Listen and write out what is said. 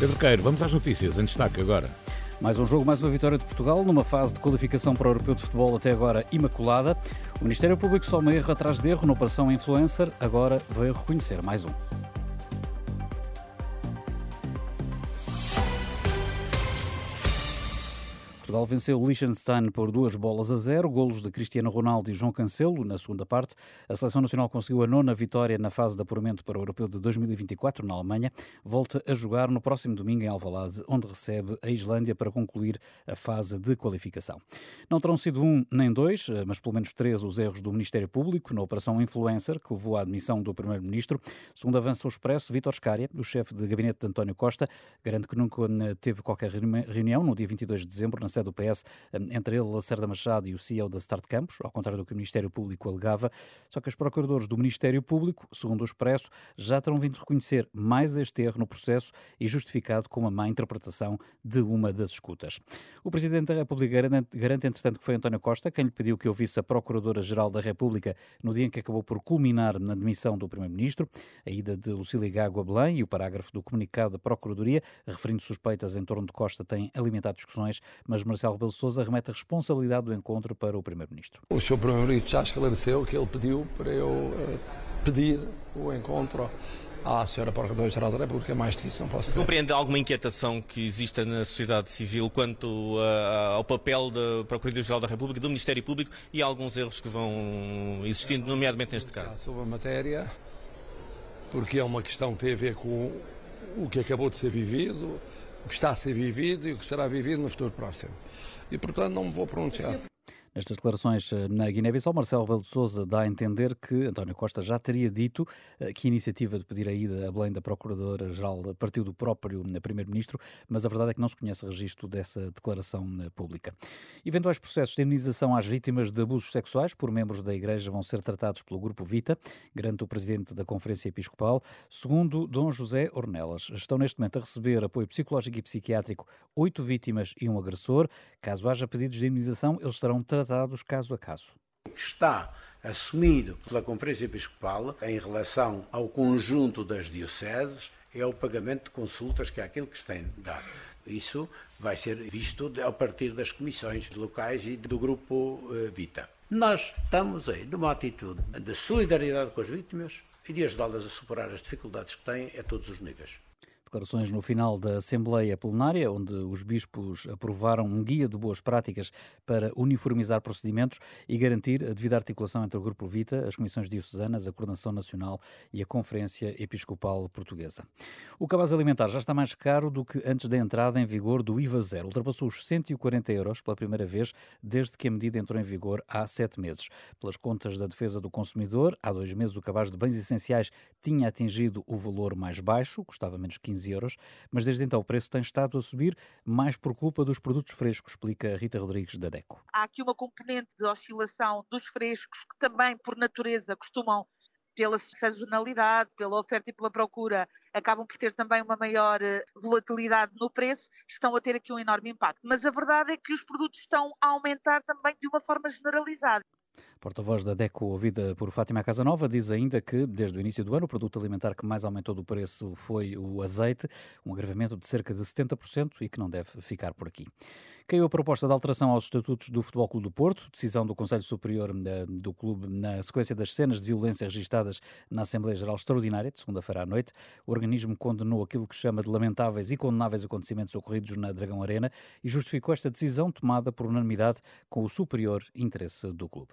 Pedro Queiro, vamos às notícias, em destaque agora. Mais um jogo, mais uma vitória de Portugal, numa fase de qualificação para o Europeu de Futebol até agora imaculada. O Ministério Público um erro atrás de erro na Operação Influencer, agora veio reconhecer mais um. Portugal venceu o Liechtenstein por duas bolas a zero, golos de Cristiano Ronaldo e João Cancelo na segunda parte. A seleção nacional conseguiu a nona vitória na fase de apuramento para o Europeu de 2024 na Alemanha. Volta a jogar no próximo domingo em Alvalade, onde recebe a Islândia para concluir a fase de qualificação. Não terão sido um nem dois, mas pelo menos três os erros do Ministério Público na operação Influencer, que levou à admissão do Primeiro-Ministro. Segundo avança o Expresso, Vítor Scária, do chefe de gabinete de António Costa, garante que nunca eh, teve qualquer reunião no dia 22 de dezembro na do PS, entre ele, Lacerda Machado e o CEO da Start Campos, ao contrário do que o Ministério Público alegava. Só que os procuradores do Ministério Público, segundo o Expresso, já terão vindo reconhecer mais este erro no processo e justificado com uma má interpretação de uma das escutas. O Presidente da República garante, garante entretanto, que foi António Costa quem lhe pediu que ouvisse a Procuradora-Geral da República no dia em que acabou por culminar na demissão do Primeiro-Ministro, a ida de Lucília Gago a Belém e o parágrafo do comunicado da Procuradoria, referindo suspeitas em torno de Costa, tem alimentado discussões, mas Marcelo Rebelo Sousa remete a responsabilidade do encontro para o Primeiro-Ministro. O Sr. Primeiro-Ministro já esclareceu que ele pediu para eu uh, pedir o encontro à Sra. Procuradora-Geral da República, mais do que isso não posso dizer. Compreende alguma inquietação que exista na sociedade civil quanto uh, ao papel da Procuradoria-Geral da República, do Ministério Público e alguns erros que vão existindo, nomeadamente neste caso? Sobre a matéria, porque é uma questão que tem a ver com o que acabou de ser vivido, o que está a ser vivido e o que será vivido no futuro próximo. E, portanto, não me vou pronunciar. Nestas declarações eh, na Guiné-Bissau, Marcelo Rebelo de Sousa dá a entender que António Costa já teria dito eh, que a iniciativa de pedir a ida a Belém da Procuradora-Geral partiu do próprio eh, Primeiro-Ministro, mas a verdade é que não se conhece registro dessa declaração pública. Eventuais processos de indenização às vítimas de abusos sexuais por membros da Igreja vão ser tratados pelo Grupo Vita, garante o Presidente da Conferência Episcopal. Segundo Dom José Ornelas, estão neste momento a receber apoio psicológico e psiquiátrico oito vítimas e um agressor. Caso haja pedidos de indenização, eles serão tratados tratados caso a caso. Está assumido pela Conferência Episcopal em relação ao conjunto das dioceses é o pagamento de consultas que é aquilo que se tem dado. Isso vai ser visto a partir das comissões locais e do grupo eh, Vita. Nós estamos aí numa atitude de solidariedade com as vítimas e de ajudá-las a superar as dificuldades que têm a todos os níveis. Declarações no final da Assembleia Plenária, onde os bispos aprovaram um guia de boas práticas para uniformizar procedimentos e garantir a devida articulação entre o Grupo Vita, as Comissões Diocesanas, a Coordenação Nacional e a Conferência Episcopal Portuguesa. O cabaz alimentar já está mais caro do que antes da entrada em vigor do IVA zero. Ultrapassou os 140 euros pela primeira vez desde que a medida entrou em vigor há sete meses. Pelas contas da Defesa do Consumidor, há dois meses o cabaz de bens essenciais tinha atingido o valor mais baixo, custava menos 15 15 euros, mas desde então o preço tem estado a subir mais por culpa dos produtos frescos, explica Rita Rodrigues da DECO. Há aqui uma componente de oscilação dos frescos que também, por natureza, costumam pela sazonalidade, pela oferta e pela procura, acabam por ter também uma maior eh, volatilidade no preço, estão a ter aqui um enorme impacto. Mas a verdade é que os produtos estão a aumentar também de uma forma generalizada. Porta-voz da DECO, ouvida por Fátima Casanova, diz ainda que, desde o início do ano, o produto alimentar que mais aumentou do preço foi o azeite, um agravamento de cerca de 70% e que não deve ficar por aqui. Caiu a proposta de alteração aos estatutos do Futebol Clube do Porto, decisão do Conselho Superior eh, do clube na sequência das cenas de violência registadas na Assembleia Geral Extraordinária de segunda-feira à noite. O organismo condenou aquilo que chama de lamentáveis e condenáveis acontecimentos ocorridos na Dragão Arena e justificou esta decisão tomada por unanimidade com o superior interesse do clube.